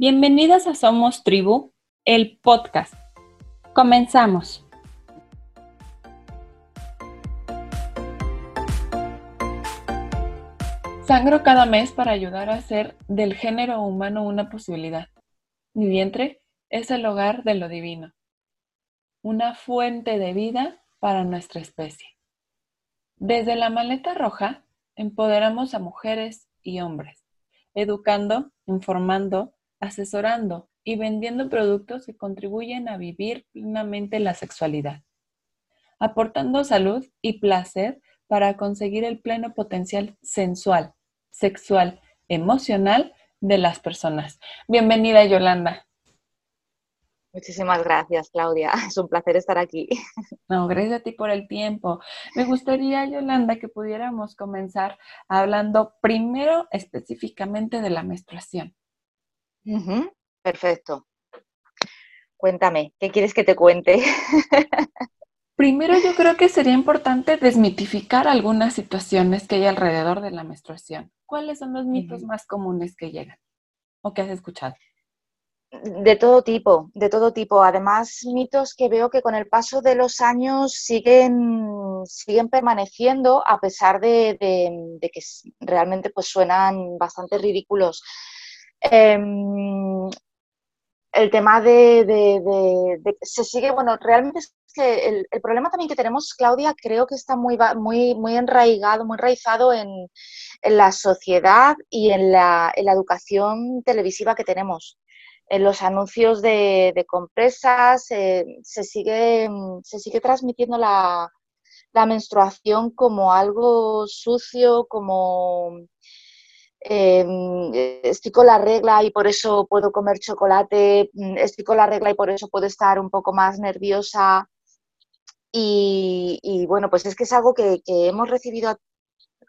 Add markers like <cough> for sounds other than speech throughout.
Bienvenidas a Somos Tribu, el podcast. Comenzamos. Sangro cada mes para ayudar a hacer del género humano una posibilidad. Mi vientre es el hogar de lo divino, una fuente de vida para nuestra especie. Desde la maleta roja empoderamos a mujeres y hombres, educando, informando, asesorando y vendiendo productos que contribuyen a vivir plenamente la sexualidad, aportando salud y placer para conseguir el pleno potencial sensual, sexual, emocional de las personas. Bienvenida, Yolanda. Muchísimas gracias, Claudia. <laughs> Es un placer estar aquí. No, gracias a ti por el tiempo. Me gustaría, Yolanda, que pudiéramos comenzar hablando primero específicamente de la menstruación. Perfecto. Cuéntame, ¿qué quieres que te cuente? <laughs> Primero yo creo que sería importante desmitificar algunas situaciones que hay alrededor de la menstruación. ¿Cuáles son los mitos más comunes que llegan o que has escuchado? De todo tipo, de todo tipo. Además, mitos que veo que con el paso de los años siguen, siguen permaneciendo a pesar de, que realmente pues, suenan bastante ridículos. Em, el tema de, se sigue, bueno, realmente es que el, problema también que tenemos, Claudia, creo que está muy, muy, muy enraigado, muy enraizado en, la sociedad y en la, educación televisiva que tenemos. En los anuncios de, compresas eh, se, sigue, se sigue transmitiendo la, la menstruación como algo sucio, como Em, estoy con la regla y por eso puedo comer chocolate, mm, estoy con la regla y por eso puedo estar un poco más nerviosa. Y, bueno, pues es que es algo que, hemos recibido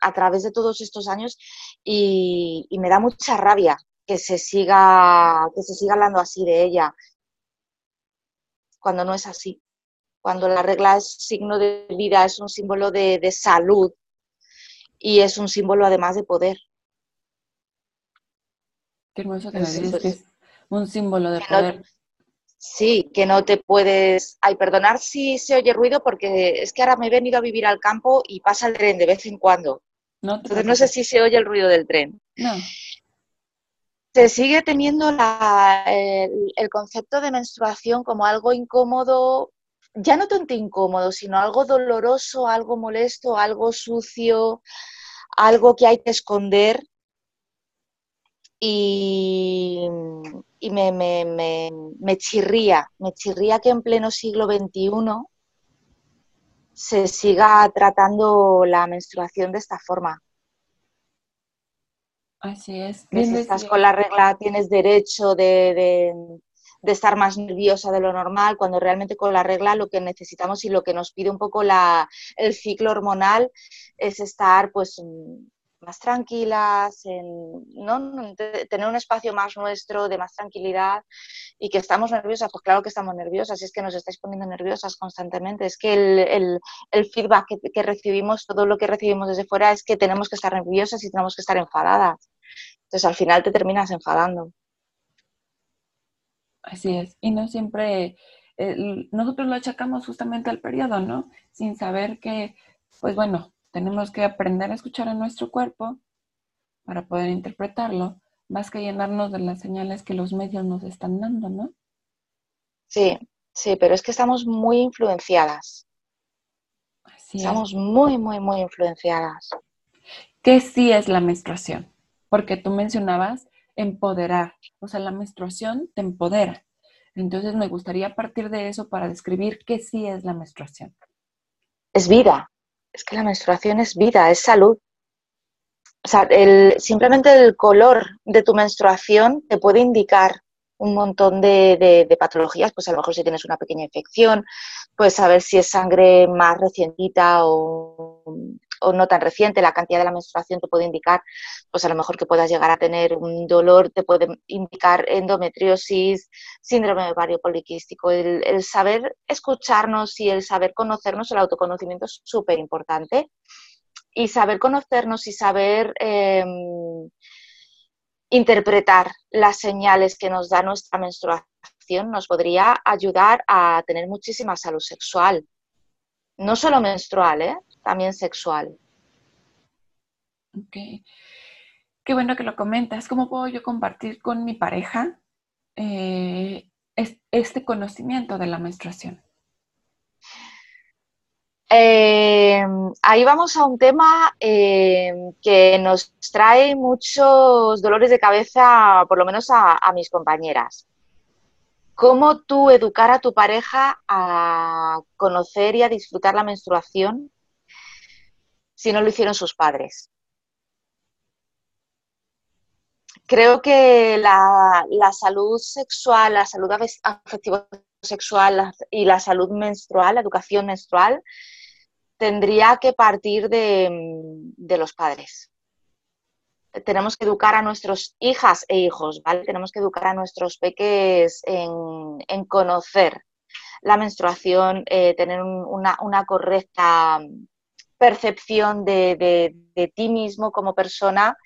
a, través de todos estos años y, me da mucha rabia que se siga, que se siga hablando así de ella, cuando no es así. Cuando la regla es signo de vida, es un símbolo de salud y es un símbolo además de poder. Qué hermoso que me dices que es un símbolo de poder. sí, que no te puedes... Ay, perdonar si se oye ruido porque es que ahora me he venido a vivir al campo y pasa el tren de vez en cuando. No Entonces no sé si se oye el ruido del tren. No. Se sigue teniendo el, concepto de menstruación como algo incómodo, ya no tanto incómodo, sino algo doloroso, algo molesto, algo sucio, algo que hay que esconder y, me, me, chirría, me chirría que en pleno siglo XXI se siga tratando la menstruación de esta forma. Así es. si estás con la regla tienes derecho de, estar más nerviosa de lo normal, cuando realmente con la regla lo que necesitamos y lo que nos pide un poco la, el ciclo hormonal es estar pues más tranquilas, en, ¿no? tener un espacio más nuestro, de más tranquilidad y que estamos nerviosas, pues claro que estamos nerviosas, es que nos estáis poniendo nerviosas constantemente, es que el, feedback que, recibimos, todo lo que recibimos desde fuera es que tenemos que estar nerviosas y tenemos que estar enfadadas. Entonces al final te terminas enfadando. Así es, y no siempre, nosotros lo achacamos justamente al periodo, ¿no? Sin saber que, pues bueno, tenemos que aprender a escuchar a nuestro cuerpo para poder interpretarlo, más que llenarnos de las señales que los medios nos están dando, ¿no? Sí, sí, pero es que estamos muy influenciadas. estamos muy, muy, muy influenciadas. ¿Qué sí es la menstruación? Porque tú mencionabas empoderar, o sea, la menstruación te empodera. Entonces me gustaría partir de eso para describir qué sí es la menstruación. Es vida, es que la menstruación es vida, es salud. O sea, el, simplemente el color de tu menstruación te puede indicar un montón de, patologías, pues a lo mejor si tienes una pequeña infección, puedes saber si es sangre más recientita o, o, no tan reciente, la cantidad de la menstruación te puede indicar, pues a lo mejor que puedas llegar a tener un dolor, te puede indicar endometriosis, síndrome de ovario poliquístico. El, saber escucharnos y el saber conocernos, el autoconocimiento es súper importante. Y saber conocernos y saber... Em, interpretar las señales que nos da nuestra menstruación nos podría ayudar a tener muchísima salud sexual. No solo menstrual, ¿eh? También sexual. Ok. Qué bueno que lo comentas. ¿Cómo puedo yo compartir con mi pareja eh, este conocimiento de la menstruación? Eh, ahí vamos a un tema eh, que nos trae muchos dolores de cabeza, por lo menos a, mis compañeras. ¿Cómo tú educar a tu pareja a conocer y a disfrutar la menstruación si no lo hicieron sus padres? Creo que la, salud sexual, la salud afectivo sexual y la salud menstrual, la educación menstrual, tendría que partir de, los padres. Tenemos que educar a nuestras hijas e hijos, ¿vale? Tenemos que educar a nuestros peques en, conocer la menstruación, eh, tener una, correcta percepción de, ti mismo como persona,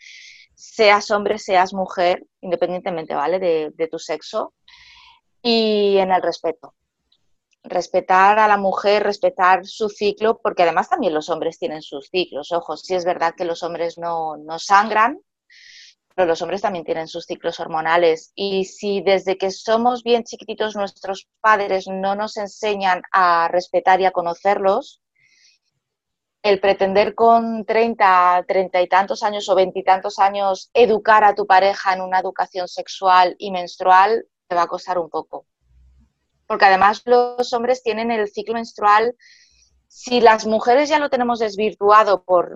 seas hombre, seas mujer, independientemente, ¿vale? de tu sexo, y en el respeto respetar a la mujer, respetar su ciclo, porque además también los hombres tienen sus ciclos. Ojo, sí es verdad que los hombres no, sangran, pero los hombres también tienen sus ciclos hormonales. Y si desde que somos bien chiquititos nuestros padres no nos enseñan a respetar y a conocerlos, el pretender con 30, 30 y tantos años o veintitantos años educar a tu pareja en una educación sexual y menstrual te va a costar un poco porque además los hombres tienen el ciclo menstrual, si las mujeres ya lo tenemos desvirtuado por,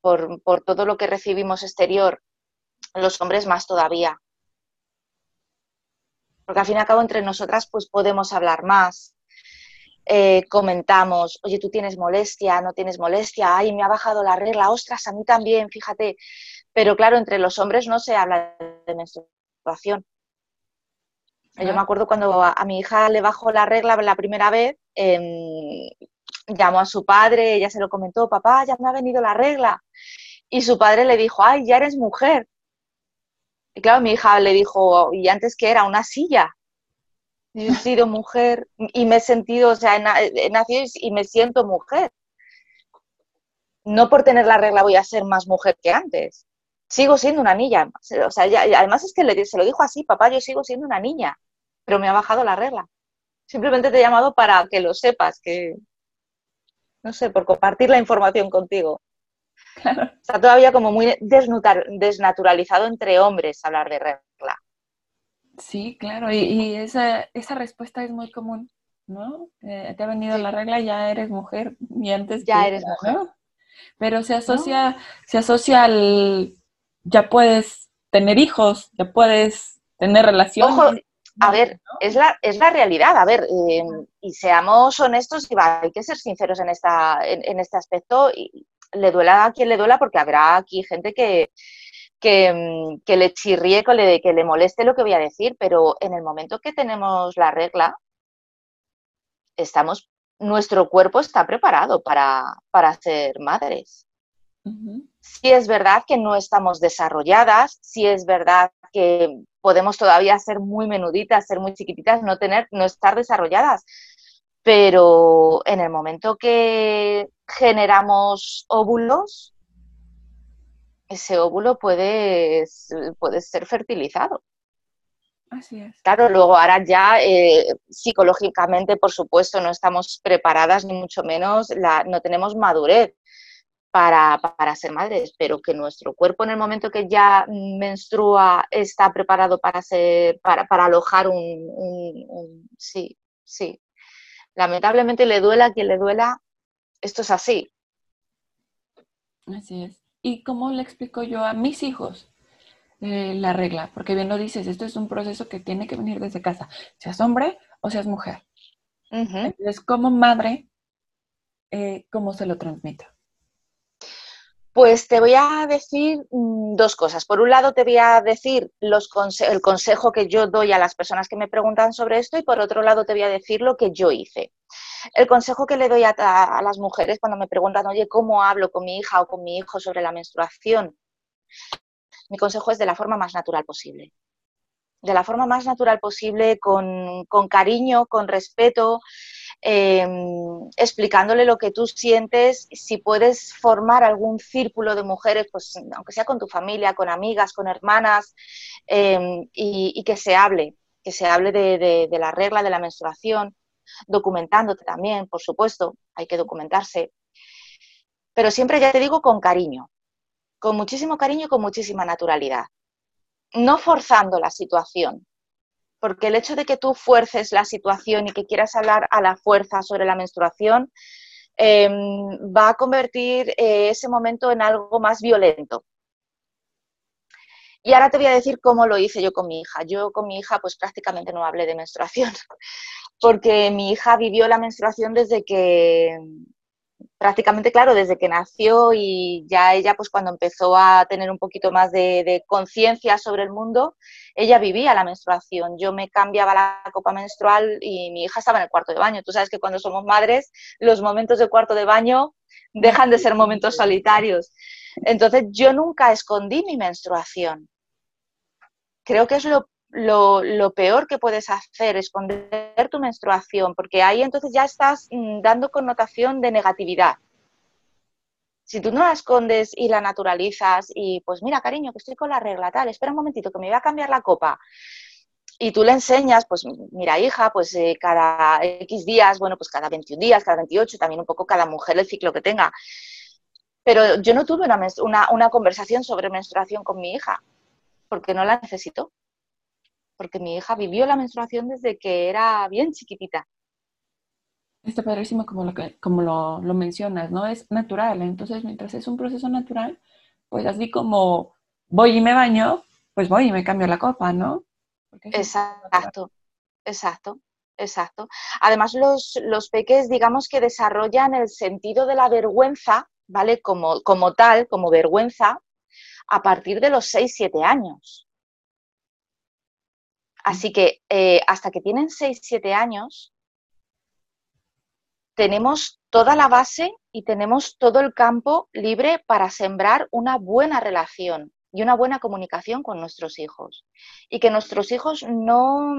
por, todo lo que recibimos exterior, los hombres más todavía. Porque al fin y al cabo entre nosotras pues podemos hablar más, eh, comentamos, oye, tú tienes molestia, no tienes molestia, ay, me ha bajado la regla, ostras, a mí también, fíjate. Pero claro, entre los hombres no se habla de menstruación. Yo me acuerdo cuando a, mi hija le bajó la regla la primera vez, em, llamó a su padre, ella se lo comentó, papá, ya me ha venido la regla. Y su padre le dijo, ay, ya eres mujer. Y claro, mi hija le dijo, ¿y antes qué era? Una silla. Y he sido mujer y me he sentido, o sea, he nacido y me siento mujer. No por tener la regla voy a ser más mujer que antes. Sigo siendo una niña. O sea, además es que le, se lo dijo así, papá, yo sigo siendo una niña pero me ha bajado la regla. Simplemente te he llamado para que lo sepas, que, no sé, por compartir la información contigo. Está todavía como muy desnaturalizado entre hombres hablar de regla. Sí, claro, y, esa, respuesta es muy común, ¿no? Eh, te ha venido la regla, ya eres mujer, y antes ya eres mujer. Pero se asocia, se asocia al ya puedes tener hijos, ya puedes tener relaciones. A ver, es la, es la realidad. A ver, eh, y seamos honestos, y hay que ser sinceros en, esta, en, este aspecto. Y le duela a quien le duela, porque habrá aquí gente que, que, mm, le chirríe, que le, que le moleste lo que voy a decir, pero en el momento que tenemos la regla, estamos, nuestro cuerpo está preparado para, ser madres. Si es verdad que no estamos desarrolladas, si es verdad que podemos todavía ser muy menuditas, ser muy chiquititas, no tener, no estar desarrolladas. Pero en el momento que generamos óvulos, ese óvulo puede, puede ser fertilizado. Así es. Claro, luego ahora ya eh, psicológicamente, por supuesto, no estamos preparadas, ni mucho menos, la, no tenemos madurez para, para, ser madres, pero que nuestro cuerpo en el momento que ya menstrua está preparado para, ser, para, para alojar un, Sí, sí. Lamentablemente le duela a quien le duela, esto es así. Así es. ¿Y cómo le explico yo a mis hijos eh, la regla? Porque bien lo dices, esto es un proceso que tiene que venir desde casa, seas hombre o seas mujer. Entonces, como madre, eh, ¿cómo se lo transmito? Pues te voy a decir mm, dos cosas. Por un lado, te voy a decir el consejo que yo doy a las personas que me preguntan sobre esto y por otro lado te voy a decir lo que yo hice. El consejo que le doy a las mujeres cuando me preguntan, oye, ¿cómo hablo con mi hija o con mi hijo sobre la menstruación? mi consejo es de la forma más natural posible. De la forma más natural posible, con, cariño, con respeto, em, explicándole lo que tú sientes. Si puedes formar algún círculo de mujeres, pues aunque sea con tu familia, con amigas, con hermanas, em, y, que se hable, que se hable de, de la regla de la menstruación, documentándote también, por supuesto, hay que documentarse. Pero siempre, ya te digo, con cariño, con muchísimo cariño y con muchísima naturalidad. No forzando la situación, porque el hecho de que tú fuerces la situación y que quieras hablar a la fuerza sobre la menstruación em, va a convertir eh, ese momento en algo más violento. Y ahora te voy a decir cómo lo hice yo con mi hija. Yo con mi hija pues prácticamente no hablé de menstruación, <laughs> porque mi hija vivió la menstruación desde que prácticamente, claro, desde que nació y ya ella, pues cuando empezó a tener un poquito más de, conciencia sobre el mundo, ella vivía la menstruación. Yo me cambiaba la copa menstrual y mi hija estaba en el cuarto de baño. Tú sabes que cuando somos madres, los momentos de cuarto de baño dejan de ser momentos solitarios. Entonces, yo nunca escondí mi menstruación. Creo que es lo lo, peor que puedes hacer, esconder tu menstruación, porque ahí entonces ya estás mm, dando connotación de negatividad. Si tú no la escondes y la naturalizas y pues mira, cariño, que estoy con la regla, tal, espera un momentito, que me voy a cambiar la copa. Y tú le enseñas, pues mira, hija, pues eh, cada X días, bueno, pues cada 21 días, cada 28, también un poco cada mujer el ciclo que tenga. Pero yo no tuve una, una conversación sobre menstruación con mi hija, porque no la necesito porque mi hija vivió la menstruación desde que era bien chiquitita. Está padrísimo como lo, como lo, mencionas, ¿no? Es natural, entonces mientras es un proceso natural, pues así como voy y me baño, pues voy y me cambio la copa, ¿no? Exacto, exacto, exacto. Además, los, los peques, digamos que desarrollan el sentido de la vergüenza, ¿vale? Como, como tal, como vergüenza, a partir de los 6-7 años. Así que eh, hasta que tienen 6-7 años, tenemos toda la base y tenemos todo el campo libre para sembrar una buena relación y una buena comunicación con nuestros hijos. Y que nuestros hijos no,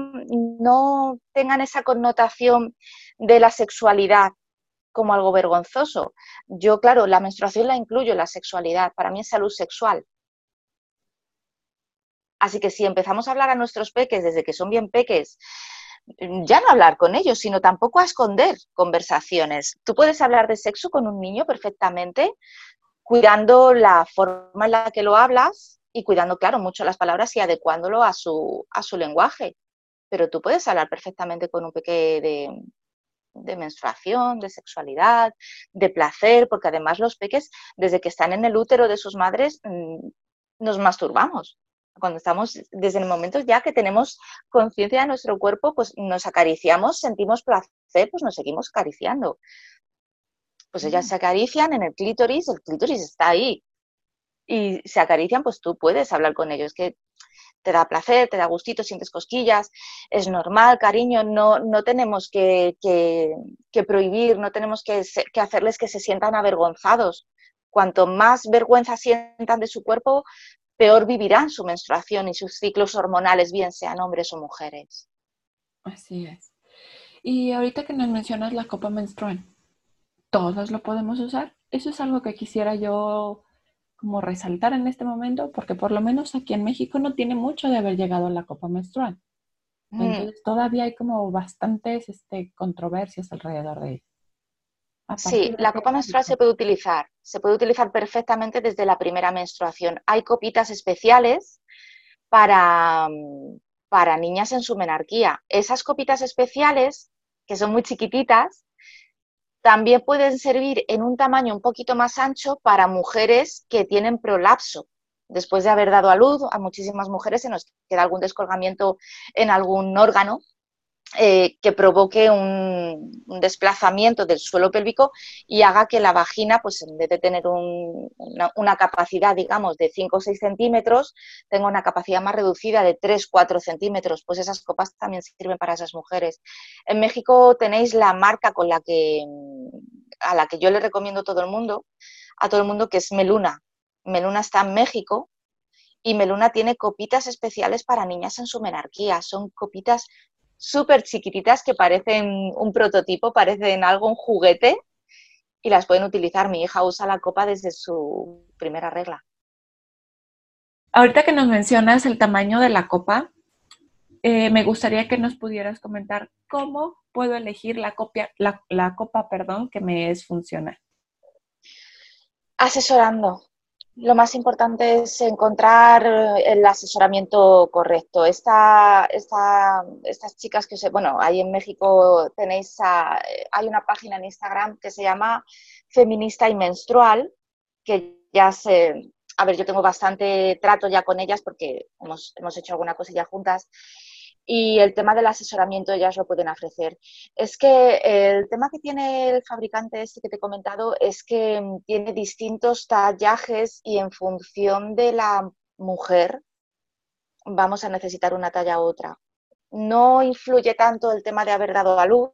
no tengan esa connotación de la sexualidad como algo vergonzoso. Yo, claro, la menstruación la incluyo en la sexualidad, para mí es salud sexual, Así que si empezamos a hablar a nuestros peques desde que son bien peques, mm, ya no hablar con ellos, sino tampoco a esconder conversaciones. Tú puedes hablar de sexo con un niño perfectamente, cuidando la forma en la que lo hablas y cuidando, claro, mucho las palabras y adecuándolo a su, a su lenguaje. Pero tú puedes hablar perfectamente con un peque de, de menstruación, de sexualidad, de placer, porque además los peques, desde que están en el útero de sus madres, mm, nos masturbamos cuando estamos, desde el momento ya que tenemos conciencia de nuestro cuerpo, pues nos acariciamos, sentimos placer, pues nos seguimos acariciando. Pues ellas mm. se acarician en el clítoris, el clítoris está ahí. Y se acarician, pues tú puedes hablar con ellos, que te da placer, te da gustito, sientes cosquillas, es normal, cariño, no, no tenemos que, prohibir, no tenemos que, que hacerles que se sientan avergonzados. Cuanto más vergüenza sientan de su cuerpo, peor vivirán su menstruación y sus ciclos hormonales, bien sean hombres o mujeres. Así es. Y ahorita que nos mencionas la copa menstrual, ¿todos lo podemos usar? Eso es algo que quisiera yo como resaltar en este momento, porque por lo menos aquí en México no tiene mucho de haber llegado a la copa menstrual. Mm. Entonces todavía hay como bastantes este, controversias alrededor de ello. Sí, la copa menstrual se puede utilizar, se puede utilizar perfectamente desde la primera menstruación. Hay copitas especiales para, mm, para niñas en su menarquía. Esas copitas especiales, que son muy chiquititas, también pueden servir en un tamaño un poquito más ancho para mujeres que tienen prolapso. Después de haber dado a luz, a muchísimas mujeres se nos queda algún descolgamiento en algún órgano eh, que provoque un, desplazamiento del suelo pélvico y haga que la vagina, pues en vez de tener una, capacidad, digamos, de 5 o 6 centímetros, tenga una capacidad más reducida de 3 4 centímetros. Pues esas copas también sirven para esas mujeres. En México tenéis la marca con la que, a la que yo le recomiendo a todo el mundo, a todo el mundo, que es Meluna. Meluna está en México y Meluna tiene copitas especiales para niñas en su menarquía. Son copitas súper chiquititas que parecen un prototipo, parecen algo, un juguete, y las pueden utilizar. Mi hija usa la copa desde su primera regla. Ahorita que nos mencionas el tamaño de la copa, eh, me gustaría que nos pudieras comentar cómo puedo elegir la, copia, la, la copa perdón, que me es funcional. Asesorando. Lo más importante es encontrar el asesoramiento correcto. Esta, esta, estas chicas que, se, bueno, ahí en México tenéis, hay una página en Instagram que se llama Feminista y Menstrual, que ya se, a ver, yo tengo bastante trato ya con ellas porque hemos, hemos hecho alguna cosilla juntas y el tema del asesoramiento ellas lo pueden ofrecer. Es que el tema que tiene el fabricante este que te he comentado es que mm, tiene distintos tallajes y en función de la mujer vamos a necesitar una talla u otra. No influye tanto el tema de haber dado a luz,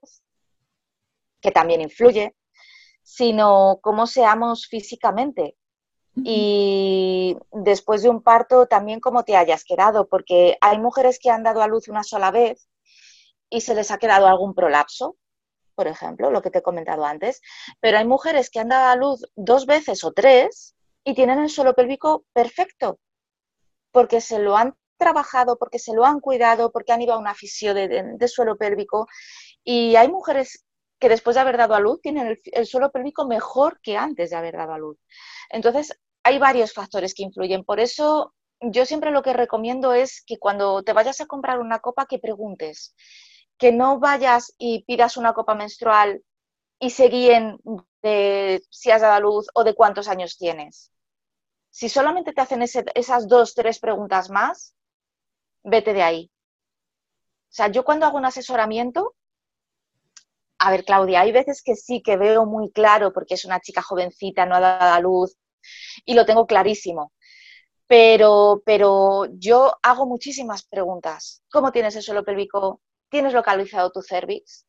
que también influye, sino cómo seamos físicamente y después de un parto también cómo te hayas quedado, porque hay mujeres que han dado a luz una sola vez y se les ha quedado algún prolapso, por ejemplo, lo que te he comentado antes, pero hay mujeres que han dado a luz dos veces o tres y tienen el suelo pélvico perfecto, porque se lo han trabajado, porque se lo han cuidado, porque han ido a una fisio de, suelo pélvico y hay mujeres que después de haber dado a luz tienen el, el, suelo pélvico mejor que antes de haber dado a luz. Entonces, hay varios factores que influyen. Por eso yo siempre lo que recomiendo es que cuando te vayas a comprar una copa, que preguntes, que no vayas y pidas una copa menstrual y se guíen de si has dado a luz o de cuántos años tienes. Si solamente te hacen esas dos, tres preguntas más, vete de ahí. O sea, yo cuando hago un asesoramiento, a ver, Claudia, hay veces que sí que veo muy claro porque es una chica jovencita, no ha dado a luz, y lo tengo clarísimo. Pero, pero yo hago muchísimas preguntas. ¿Cómo tienes el suelo pélvico? ¿Tienes localizado tu cervix?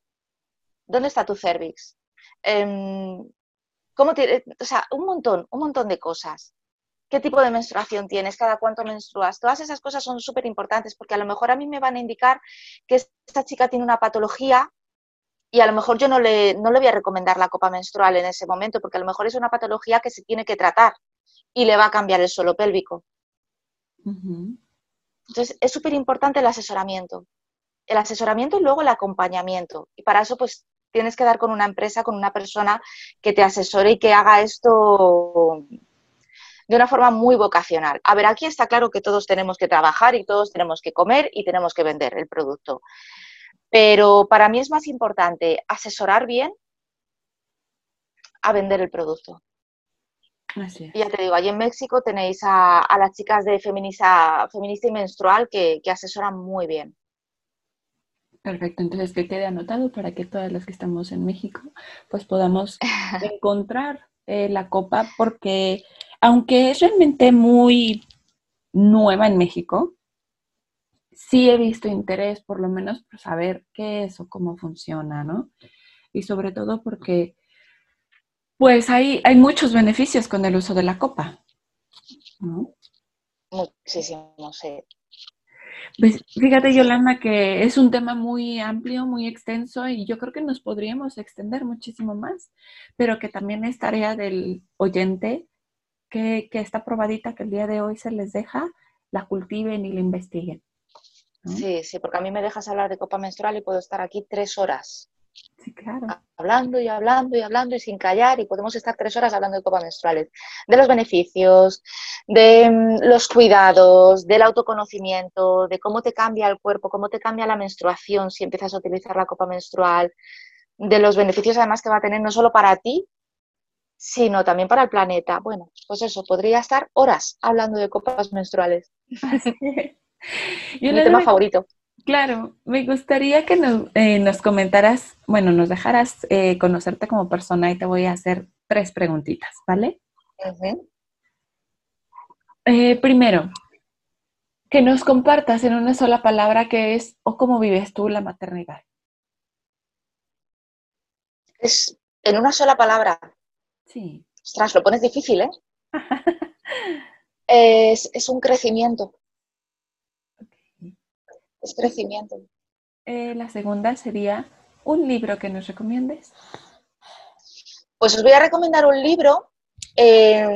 ¿Dónde está tu cervix? Em, ¿cómo o sea, un montón, un montón de cosas. ¿Qué tipo de menstruación tienes? ¿Cada cuánto menstruas? Todas esas cosas son súper importantes porque a lo mejor a mí me van a indicar que esta chica tiene una patología y a lo mejor yo no le, no le voy a recomendar la copa menstrual en ese momento, porque a lo mejor es una patología que se tiene que tratar y le va a cambiar el suelo pélvico. Entonces, es súper importante el asesoramiento. El asesoramiento y luego el acompañamiento. Y para eso, pues, tienes que dar con una empresa, con una persona que te asesore y que haga esto de una forma muy vocacional. A ver, aquí está claro que todos tenemos que trabajar y todos tenemos que comer y tenemos que vender el producto. Pero para mí es más importante asesorar bien a vender el producto. Y ya te digo, allí en México tenéis a, las chicas de feminista, feminista y menstrual que, asesoran muy bien. Perfecto, entonces que quede anotado para que todas las que estamos en México pues podamos <laughs> encontrar eh, la copa porque aunque es realmente muy nueva en México, sí he visto interés, por lo menos por saber qué es o cómo funciona, ¿no? Y sobre todo porque, pues hay, hay muchos beneficios con el uso de la copa. ¿no? Muchísimo, sí. Pues fíjate, Yolanda, que es un tema muy amplio, muy extenso y yo creo que nos podríamos extender muchísimo más, pero que también es tarea del oyente que, que esta probadita que el día de hoy se les deja, la cultiven y la investiguen. Sí, sí, porque a mí me dejas hablar de copa menstrual y puedo estar aquí tres horas. Sí, claro. Hablando y hablando y hablando y sin callar y podemos estar tres horas hablando de copa menstruales, de los beneficios, de mm, los cuidados, del autoconocimiento, de cómo te cambia el cuerpo, cómo te cambia la menstruación si empiezas a utilizar la copa menstrual, de los beneficios además que va a tener no solo para ti, sino también para el planeta. Bueno, pues eso, podría estar horas hablando de copas menstruales. <laughs> Mi tema favorito. Claro, me gustaría que nos, eh, comentaras, bueno, nos dejaras eh, conocerte como persona y te voy a hacer tres preguntitas, ¿vale? Eh, primero, que nos compartas en una sola palabra qué es o cómo vives tú la maternidad. Es en una sola palabra. Sí. Ostras, lo pones difícil, ¿eh? <laughs> Es, un crecimiento. Es crecimiento. Eh, la segunda sería un libro que nos recomiendes. Pues os voy a recomendar un libro eh,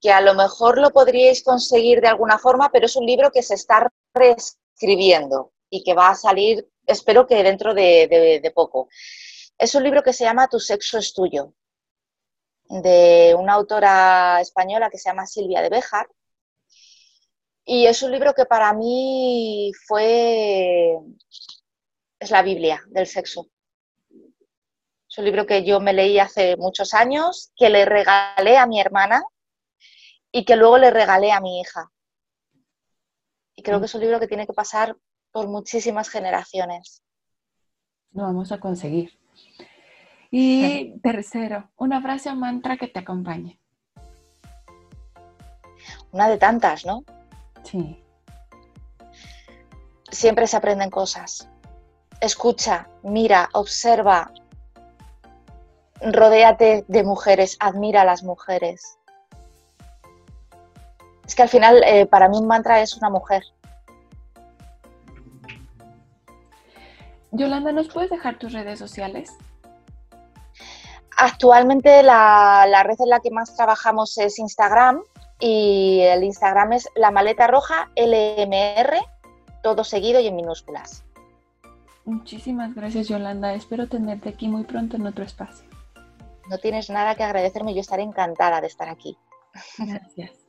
que a lo mejor lo podríais conseguir de alguna forma, pero es un libro que se está reescribiendo y que va a salir, espero que dentro de, poco. Es un libro que se llama Tu sexo es tuyo, de una autora española que se llama Silvia de Béjar. Y es un libro que para mí fue, es la Biblia del sexo. Es un libro que yo me leí hace muchos años, que le regalé a mi hermana y que luego le regalé a mi hija. Y creo que es un libro que tiene que pasar por muchísimas generaciones. Lo vamos a conseguir. Y tercero, una frase o mantra que te acompañe. Una de tantas, ¿no? Sí. Siempre se aprenden cosas. Escucha, mira, observa, rodéate de mujeres, admira a las mujeres. Es que al final, eh, para mí un mantra es una mujer. Yolanda, ¿nos puedes dejar tus redes sociales? Actualmente la, la, red en la que más trabajamos es Instagram y el Instagram es la maleta roja LMR, todo seguido y en minúsculas. Muchísimas gracias Yolanda, espero tenerte aquí muy pronto en otro espacio. No tienes nada que agradecerme, yo estaré encantada de estar aquí. Gracias.